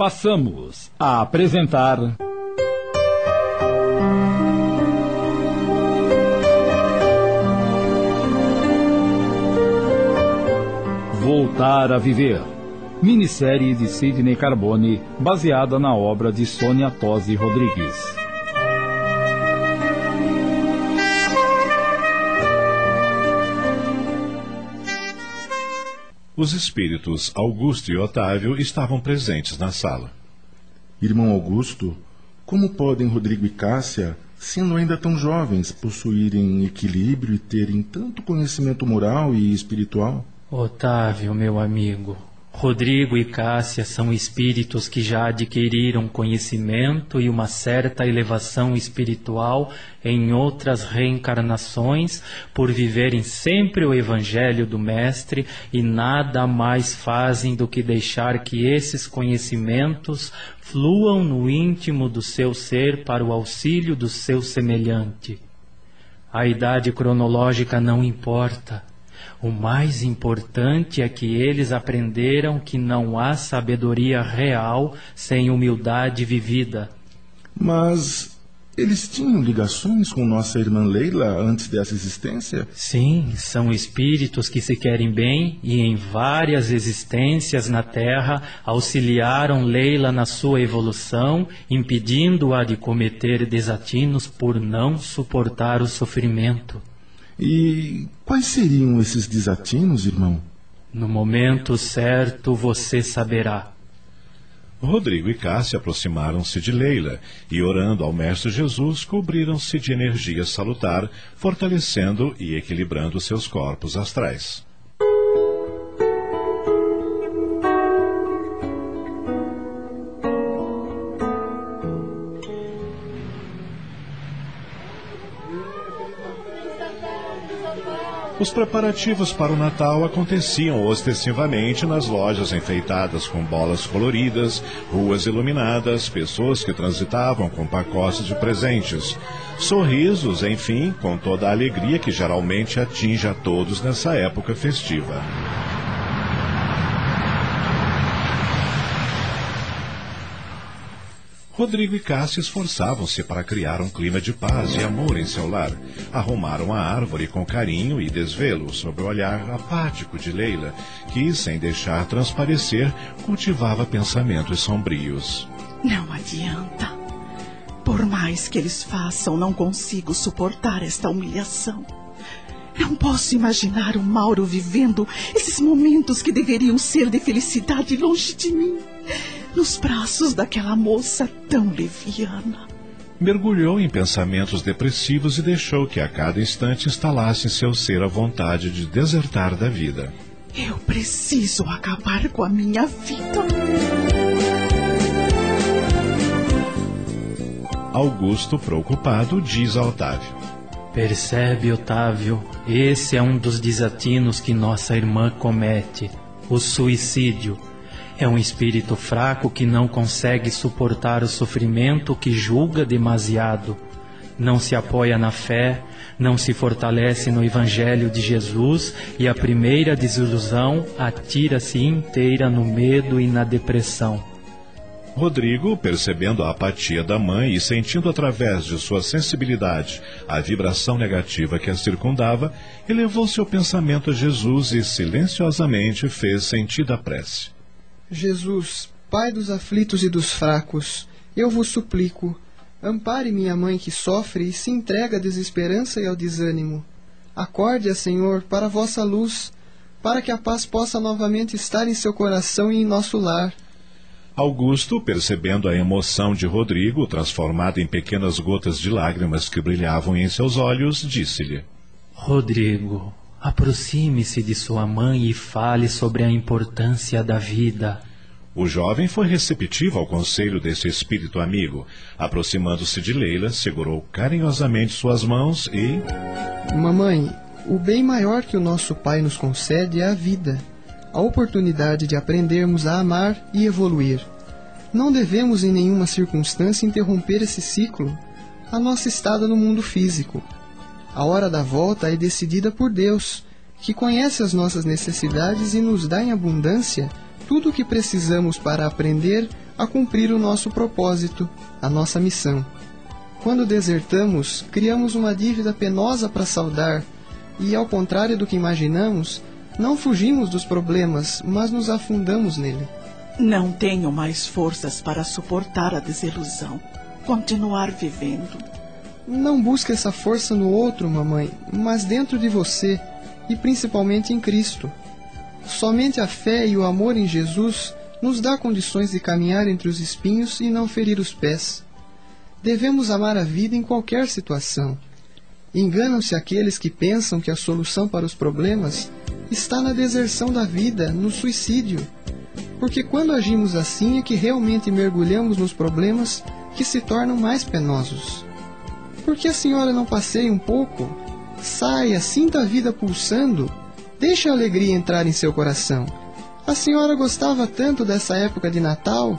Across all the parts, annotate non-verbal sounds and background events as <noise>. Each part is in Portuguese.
passamos a apresentar. Voltar a Viver. Minissérie de Sidney Carbone, baseada na obra de Sônia Tosi Rodrigues. Os espíritos Augusto e Otávio estavam presentes na sala. Irmão Augusto, como podem Rodrigo e Cássia, sendo ainda tão jovens, possuírem equilíbrio e terem tanto conhecimento moral e espiritual? Otávio, meu amigo, Rodrigo e Cássia são espíritos que já adquiriram conhecimento e uma certa elevação espiritual em outras reencarnações por viverem sempre o Evangelho do Mestre e nada mais fazem do que deixar que esses conhecimentos fluam no íntimo do seu ser para o auxílio do seu semelhante. A idade cronológica não importa. O mais importante é que eles aprenderam que não há sabedoria real sem humildade vivida. Mas eles tinham ligações com nossa irmã Leila antes dessa existência? Sim, são espíritos que se querem bem e em várias existências na Terra auxiliaram Leila na sua evolução, impedindo-a de cometer desatinos por não suportar o sofrimento. E quais seriam esses desatinos, irmão? No momento certo você saberá. Rodrigo e Cássia aproximaram-se de Leila e, orando ao Mestre Jesus, cobriram-se de energia salutar, fortalecendo e equilibrando seus corpos astrais. Os preparativos para o Natal aconteciam ostensivamente nas lojas enfeitadas com bolas coloridas, ruas iluminadas, pessoas que transitavam com pacotes de presentes. Sorrisos, enfim, com toda a alegria que geralmente atinge a todos nessa época festiva. Rodrigo e Cássia esforçavam-se para criar um clima de paz e amor em seu lar. Arrumaram a árvore com carinho e desvelo, sob o olhar apático de Leila, que, sem deixar transparecer, cultivava pensamentos sombrios. Não adianta. Por mais que eles façam, não consigo suportar esta humilhação. Não posso imaginar o Mauro vivendo esses momentos que deveriam ser de felicidade longe de mim nos braços daquela moça tão leviana. Mergulhou em pensamentos depressivos e deixou que a cada instante instalasse em seu ser a vontade de desertar da vida. Eu preciso acabar com a minha vida. Augusto, preocupado, diz a Otávio. Percebe, Otávio, esse é um dos desatinos que nossa irmã comete: o suicídio. É um espírito fraco que não consegue suportar o sofrimento que julga demasiado. Não se apoia na fé, não se fortalece no Evangelho de Jesus e a primeira desilusão atira-se inteira no medo e na depressão. Rodrigo, percebendo a apatia da mãe e sentindo através de sua sensibilidade a vibração negativa que a circundava, elevou seu pensamento a Jesus e silenciosamente fez sentida a prece. Jesus, Pai dos aflitos e dos fracos, eu vos suplico, ampare minha mãe que sofre e se entrega à desesperança e ao desânimo. Acorde-a, Senhor, para a vossa luz, para que a paz possa novamente estar em seu coração e em nosso lar. Augusto, percebendo a emoção de Rodrigo, transformada em pequenas gotas de lágrimas que brilhavam em seus olhos, disse-lhe: Rodrigo, Aproxime-se de sua mãe e fale sobre a importância da vida. O jovem foi receptivo ao conselho desse espírito amigo. Aproximando-se de Leila, segurou carinhosamente suas mãos e. Mamãe, o bem maior que o nosso Pai nos concede é a vida, a oportunidade de aprendermos a amar e evoluir. Não devemos em nenhuma circunstância interromper esse ciclo, a nossa estada no mundo físico. A hora da volta é decidida por Deus, que conhece as nossas necessidades e nos dá em abundância tudo o que precisamos para aprender a cumprir o nosso propósito, a nossa missão. Quando desertamos, criamos uma dívida penosa para saldar e, ao contrário do que imaginamos, não fugimos dos problemas, mas nos afundamos nele. Não tenho mais forças para suportar a desilusão. Continuar vivendo. Não busque essa força no outro, mamãe, mas dentro de você e principalmente em Cristo. Somente a fé e o amor em Jesus nos dá condições de caminhar entre os espinhos e não ferir os pés. Devemos amar a vida em qualquer situação. Enganam-se aqueles que pensam que a solução para os problemas está na deserção da vida, no suicídio. Porque quando agimos assim é que realmente mergulhamos nos problemas que se tornam mais penosos. Por que a senhora não passeia um pouco? Saia, sinta a vida pulsando, deixe a alegria entrar em seu coração. A senhora gostava tanto dessa época de Natal,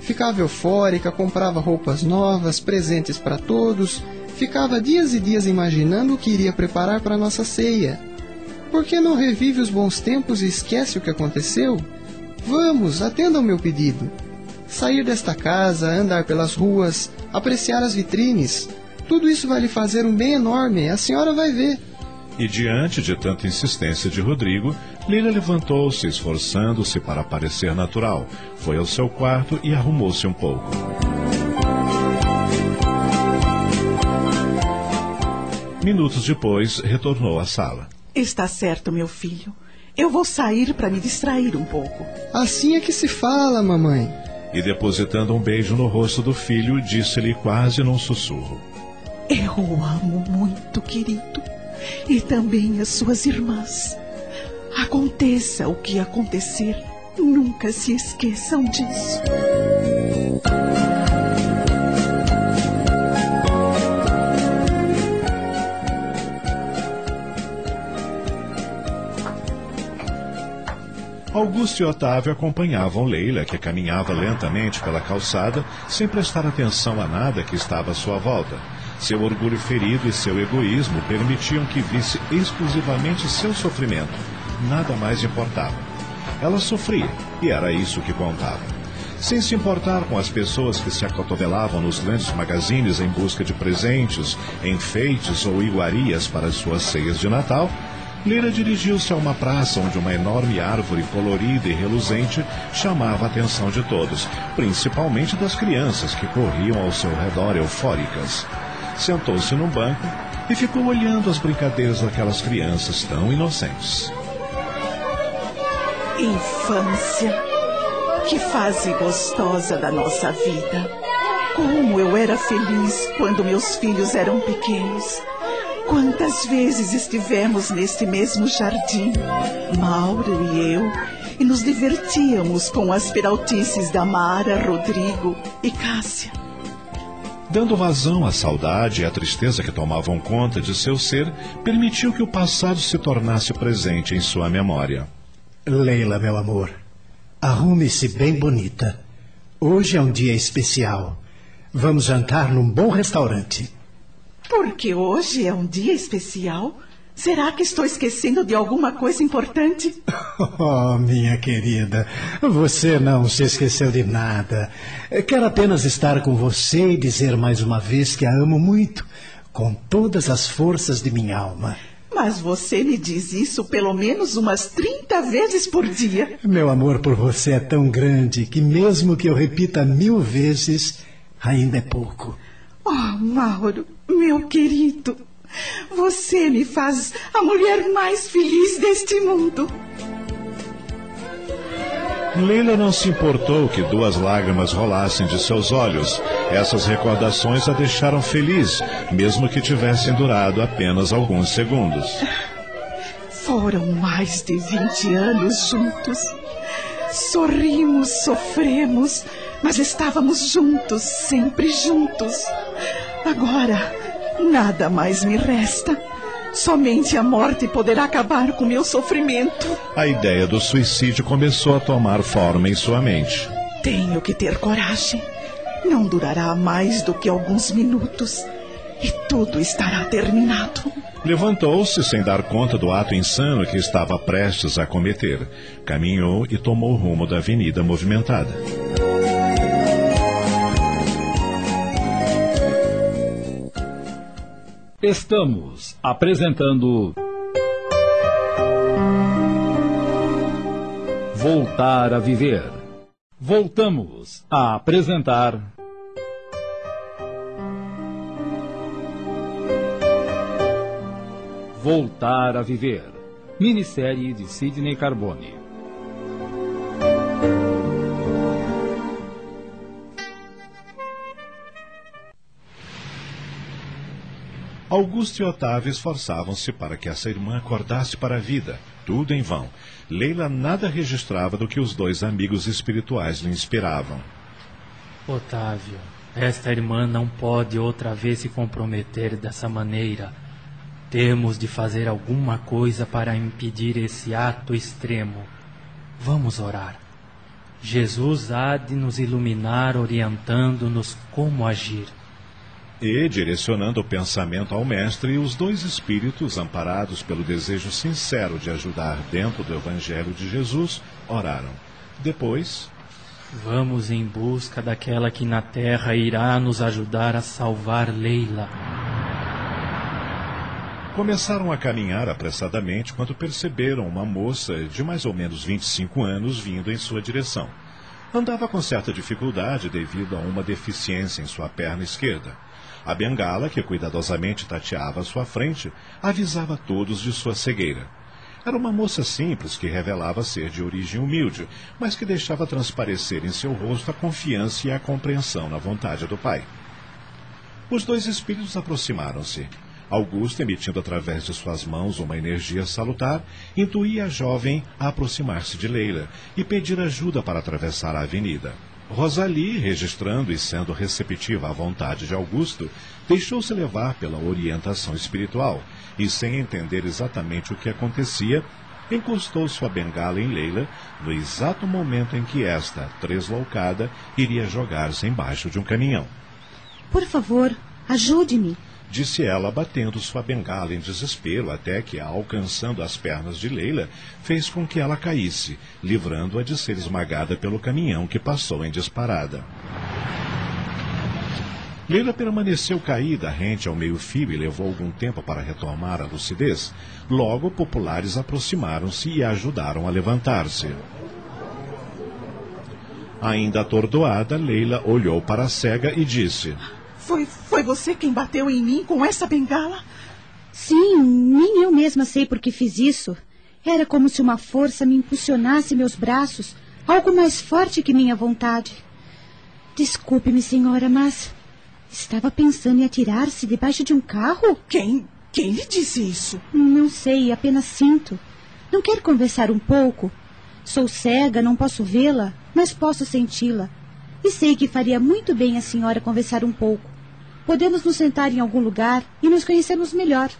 ficava eufórica, comprava roupas novas, presentes para todos, ficava dias e dias imaginando o que iria preparar para nossa ceia. Por que não revive os bons tempos e esquece o que aconteceu? Vamos, atenda ao meu pedido. Sair desta casa, andar pelas ruas, apreciar as vitrines, tudo isso vai lhe fazer um bem enorme, a senhora vai ver. E diante de tanta insistência de Rodrigo, Lila levantou-se, esforçando-se para parecer natural. Foi ao seu quarto e arrumou-se um pouco. Minutos depois, retornou à sala. Está certo, meu filho. Eu vou sair para me distrair um pouco. Assim é que se fala, mamãe. E depositando um beijo no rosto do filho, disse-lhe quase num sussurro: Eu o amo muito, querido. E também as suas irmãs. Aconteça o que acontecer, nunca se esqueçam disso. Augusto e Otávio acompanhavam Leila, que caminhava lentamente pela calçada, sem prestar atenção a nada que estava à sua volta. Seu orgulho ferido e seu egoísmo permitiam que visse exclusivamente seu sofrimento. Nada mais importava. Ela sofria, e era isso que contava. Sem se importar com as pessoas que se acotovelavam nos grandes magazines em busca de presentes, enfeites ou iguarias para as suas ceias de Natal, Leila dirigiu-se a uma praça onde uma enorme árvore colorida e reluzente chamava a atenção de todos, principalmente das crianças que corriam ao seu redor eufóricas. Sentou-se num banco e ficou olhando as brincadeiras daquelas crianças tão inocentes. Infância, que fase gostosa da nossa vida. Como eu era feliz quando meus filhos eram pequenos. Quantas vezes estivemos neste mesmo jardim, Mauro e eu, e nos divertíamos com as peraltices da Mara, Rodrigo e Cássia. Dando vazão à saudade e à tristeza que tomavam conta de seu ser, permitiu que o passado se tornasse presente em sua memória. Leila, meu amor, arrume-se bem bonita. Hoje é um dia especial. Vamos jantar num bom restaurante. Porque hoje é um dia especial? Será que estou esquecendo de alguma coisa importante? <laughs> Oh, minha querida, você não se esqueceu de nada. Quero apenas estar com você e dizer mais uma vez que a amo muito, com todas as forças de minha alma. Mas você me diz isso pelo menos umas 30 vezes por dia. Meu amor por você é tão grande que, mesmo que eu repita mil vezes, ainda é pouco. Oh, Mauro, meu querido, você me faz a mulher mais feliz deste mundo. Leila não se importou que duas lágrimas rolassem de seus olhos. Essas recordações a deixaram feliz, mesmo que tivessem durado apenas alguns segundos. Foram mais de 20 anos juntos. Sorrimos, sofremos, mas estávamos juntos, sempre juntos. Agora, nada mais me resta. Somente a morte poderá acabar com meu sofrimento. A ideia do suicídio começou a tomar forma em sua mente. Tenho que ter coragem. Não durará mais do que alguns minutos e tudo estará terminado. Levantou-se sem dar conta do ato insano que estava prestes a cometer. Caminhou e tomou o rumo da avenida movimentada. Estamos apresentando. Voltar a viver. Voltamos a apresentar. Voltar a viver. Minissérie de Sidney Carbone. Augusto e Otávio esforçavam-se para que essa irmã acordasse para a vida. Tudo em vão. Leila nada registrava do que os dois amigos espirituais lhe inspiravam. Otávio, esta irmã não pode outra vez se comprometer dessa maneira. Temos de fazer alguma coisa para impedir esse ato extremo. Vamos orar. Jesus há de nos iluminar, orientando-nos como agir. E, direcionando o pensamento ao Mestre, os dois espíritos, amparados pelo desejo sincero de ajudar dentro do Evangelho de Jesus, oraram. Depois. Vamos em busca daquela que na terra irá nos ajudar a salvar Leila. Começaram a caminhar apressadamente quando perceberam uma moça de mais ou menos 25 anos vindo em sua direção. Andava com certa dificuldade devido a uma deficiência em sua perna esquerda. A bengala, que cuidadosamente tateava à sua frente, avisava todos de sua cegueira. Era uma moça simples que revelava ser de origem humilde, mas que deixava transparecer em seu rosto a confiança e a compreensão na vontade do pai. Os dois espíritos aproximaram-se. Augusto, emitindo através de suas mãos uma energia salutar, intuía a jovem a aproximar-se de Leila e pedir ajuda para atravessar a avenida. Rosalie, registrando e sendo receptiva à vontade de Augusto, deixou-se levar pela orientação espiritual e, sem entender exatamente o que acontecia, encostou sua bengala em Leila no exato momento em que esta, tresloucada, iria jogar-se embaixo de um caminhão. Por favor, ajude-me disse ela, batendo sua bengala em desespero, até que, alcançando as pernas de Leila, fez com que ela caísse, livrando-a de ser esmagada pelo caminhão que passou em disparada. Leila permaneceu caída, rente ao meio-fio, e levou algum tempo para retomar a lucidez. Logo, populares aproximaram-se e ajudaram a levantar-se. Ainda atordoada, Leila olhou para a cega e disse: foi, foi você quem bateu em mim com essa bengala? Sim, nem eu mesma sei por que fiz isso. Era como se uma força me impulsionasse meus braços, algo mais forte que minha vontade. Desculpe-me, senhora, mas estava pensando em atirar-se debaixo de um carro? Quem? Quem lhe disse isso? Não sei, apenas sinto. Não quer conversar um pouco? Sou cega, não posso vê-la, mas posso senti-la. E sei que faria muito bem a senhora conversar um pouco. Podemos nos sentar em algum lugar e nos conhecermos melhor.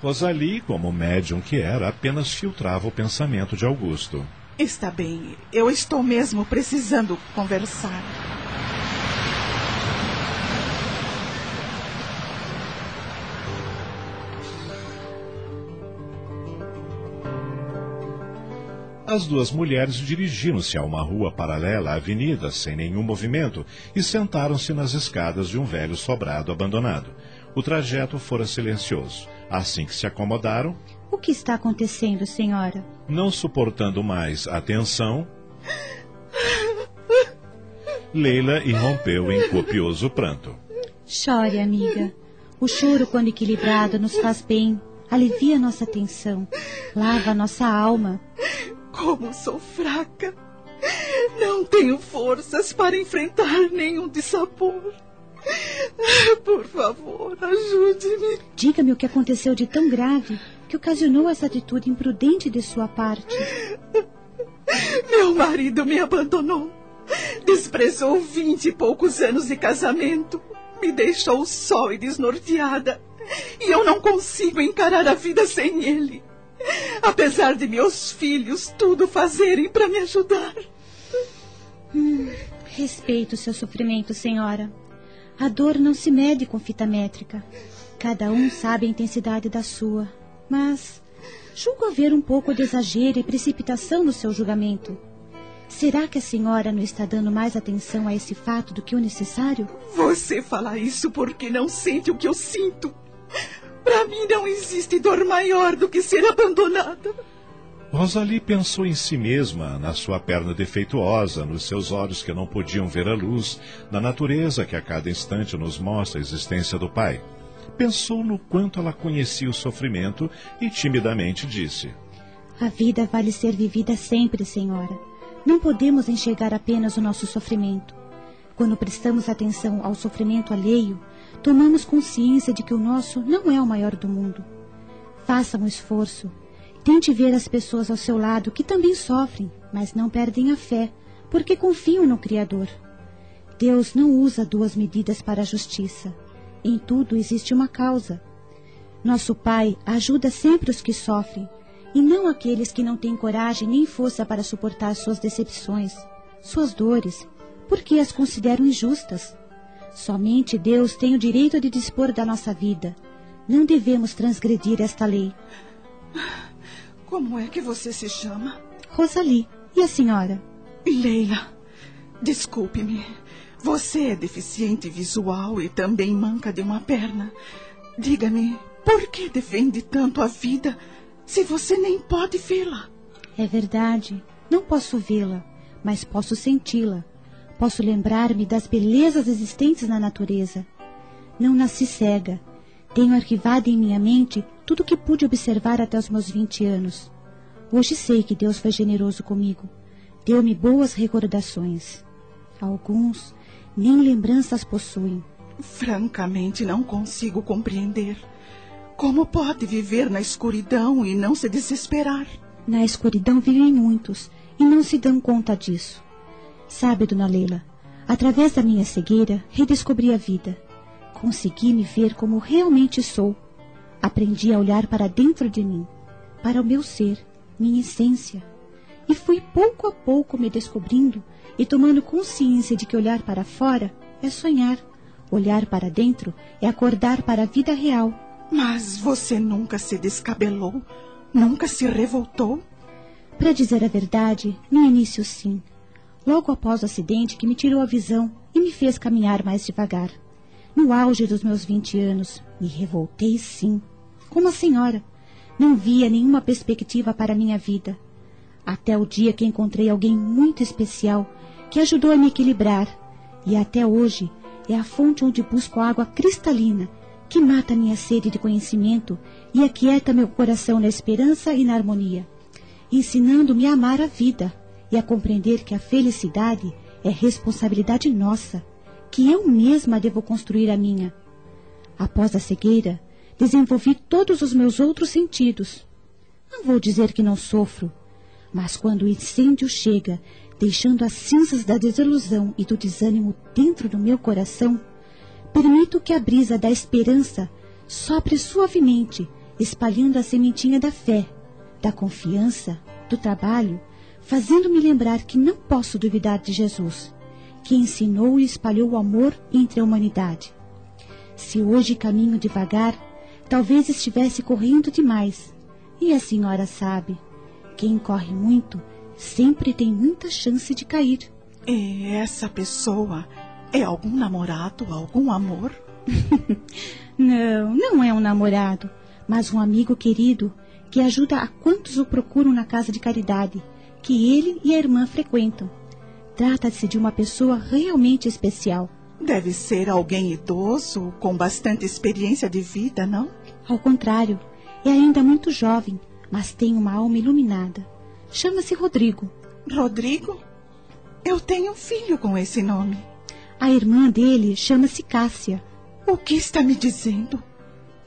Rosalie, como médium que era, apenas filtrava o pensamento de Augusto. Está bem, eu estou mesmo precisando conversar. As duas mulheres dirigiram-se a uma rua paralela à avenida, sem nenhum movimento, e sentaram-se nas escadas de um velho sobrado abandonado. O trajeto fora silencioso. Assim que se acomodaram. O que está acontecendo, senhora? Não suportando mais a tensão. Leila irrompeu em copioso pranto. Chore, amiga. O choro, quando equilibrado, nos faz bem, alivia nossa tensão, lava nossa alma. Como sou fraca. Não tenho forças para enfrentar nenhum dissabor. Por favor, ajude-me. Diga-me o que aconteceu de tão grave que ocasionou essa atitude imprudente de sua parte. Meu marido me abandonou. Desprezou vinte e poucos anos de casamento. Me deixou só e desnorteada. E eu não consigo encarar a vida sem ele. Apesar de meus filhos tudo fazerem para me ajudar. Hum, respeito o seu sofrimento, senhora. A dor não se mede com fita métrica. Cada um sabe a intensidade da sua. Mas julgo haver um pouco de exagero e precipitação no seu julgamento. Será que a senhora não está dando mais atenção a esse fato do que o necessário? Você fala isso porque não sente o que eu sinto. Para mim não existe dor maior do que ser abandonada. Rosalie pensou em si mesma, na sua perna defeituosa, nos seus olhos que não podiam ver a luz, na natureza que a cada instante nos mostra a existência do Pai. Pensou no quanto ela conhecia o sofrimento e timidamente disse: A vida vale ser vivida sempre, Senhora. Não podemos enxergar apenas o nosso sofrimento. Quando prestamos atenção ao sofrimento alheio, tomamos consciência de que o nosso não é o maior do mundo. Faça um esforço Tente ver as pessoas ao seu lado que também sofrem, mas não perdem a fé, porque confiam no Criador. Deus não usa duas medidas para a justiça. Em tudo existe uma causa. Nosso Pai ajuda sempre os que sofrem, e não aqueles que não têm coragem nem força para suportar suas decepções, suas dores, porque as consideram injustas. Somente Deus tem o direito de dispor da nossa vida. Não devemos transgredir esta lei. Como é que você se chama? Rosalie. E a senhora? Leila. Desculpe-me. Você é deficiente visual e também manca de uma perna. Diga-me, por que defende tanto a vida se você nem pode vê-la? É verdade. Não posso vê-la, mas posso senti-la. Posso lembrar-me das belezas existentes na natureza. Não nasci cega. Tenho arquivado em minha mente tudo o que pude observar até os meus 20 anos. Hoje sei que Deus foi generoso comigo. Deu-me boas recordações. Alguns nem lembranças possuem. Francamente, não consigo compreender. Como pode viver na escuridão e não se desesperar? Na escuridão vivem muitos e não se dão conta disso. Sabe, dona Leila, através da minha cegueira, redescobri a vida. Consegui me ver como realmente sou Aprendi a olhar para dentro de mim, para o meu ser, minha essência. E fui pouco a pouco me descobrindo e tomando consciência de que olhar para fora é sonhar, olhar para dentro é acordar para a vida real. Mas você nunca se descabelou? Nunca se revoltou? Para dizer a verdade, no início sim. Logo após o acidente que me tirou a visão e me fez caminhar mais devagar. No auge dos meus vinte anos, me revoltei sim, como a senhora. Não via nenhuma perspectiva para minha vida. Até o dia que encontrei alguém muito especial que ajudou a me equilibrar. E até hoje é a fonte onde busco água cristalina que mata minha sede de conhecimento e aquieta meu coração na esperança e na harmonia, ensinando-me a amar a vida e a compreender que a felicidade é responsabilidade nossa que eu mesma devo construir a minha. Após a cegueira, desenvolvi todos os meus outros sentidos. Não vou dizer que não sofro, mas quando o incêndio chega, deixando as cinzas da desilusão e do desânimo dentro do meu coração, permito que a brisa da esperança sopre suavemente, espalhando a sementinha da fé, da confiança, do trabalho, fazendo-me lembrar que não posso duvidar de Jesus que ensinou e espalhou o amor entre a humanidade. Se hoje caminho devagar, talvez estivesse correndo demais. E a senhora sabe, quem corre muito sempre tem muita chance de cair. E essa pessoa é algum namorado, algum amor? <laughs> não, não é um namorado, mas um amigo querido que ajuda a quantos o procuram na casa de caridade, que ele e a irmã frequentam. Trata-se de uma pessoa realmente especial. Deve ser alguém idoso, com bastante experiência de vida, não? Ao contrário, é ainda muito jovem, mas tem uma alma iluminada. Chama-se Rodrigo. Rodrigo? Eu tenho um filho com esse nome. A irmã dele chama-se Cássia. O que está me dizendo?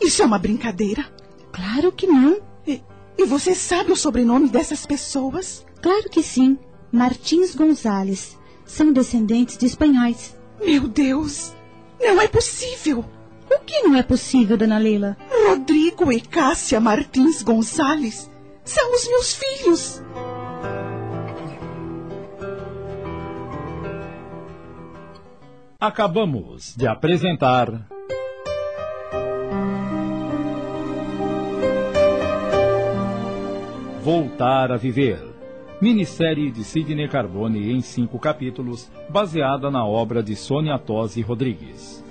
Isso é uma brincadeira? Claro que não. E, e você sabe o sobrenome dessas pessoas? Claro que sim. Martins Gonzales. São descendentes de espanhóis. Meu Deus! Não é possível! O que não é possível, dona Leila? Rodrigo e Cássia Martins Gonzales são os meus filhos. Acabamos de apresentar. Voltar a Viver minissérie de Sidney Carbone em cinco capítulos, baseada na obra de Sônia Tosi Rodrigues.